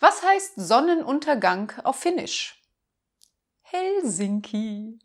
Was heißt Sonnenuntergang auf Finnisch? Helsinki.